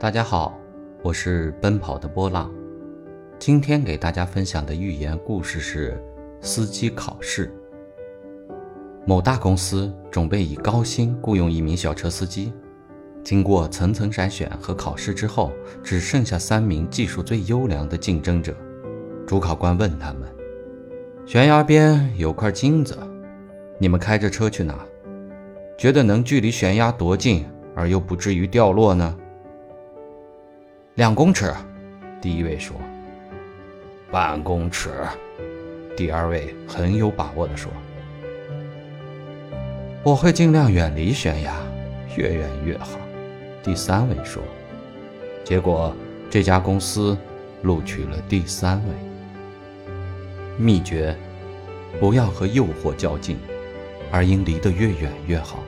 大家好，我是奔跑的波浪。今天给大家分享的寓言故事是司机考试。某大公司准备以高薪雇佣一名小车司机，经过层层筛选和考试之后，只剩下三名技术最优良的竞争者。主考官问他们：“悬崖边有块金子，你们开着车去拿，觉得能距离悬崖多近而又不至于掉落呢？”两公尺，第一位说。半公尺，第二位很有把握地说。我会尽量远离悬崖，越远越好。第三位说。结果这家公司录取了第三位。秘诀：不要和诱惑较劲，而应离得越远越好。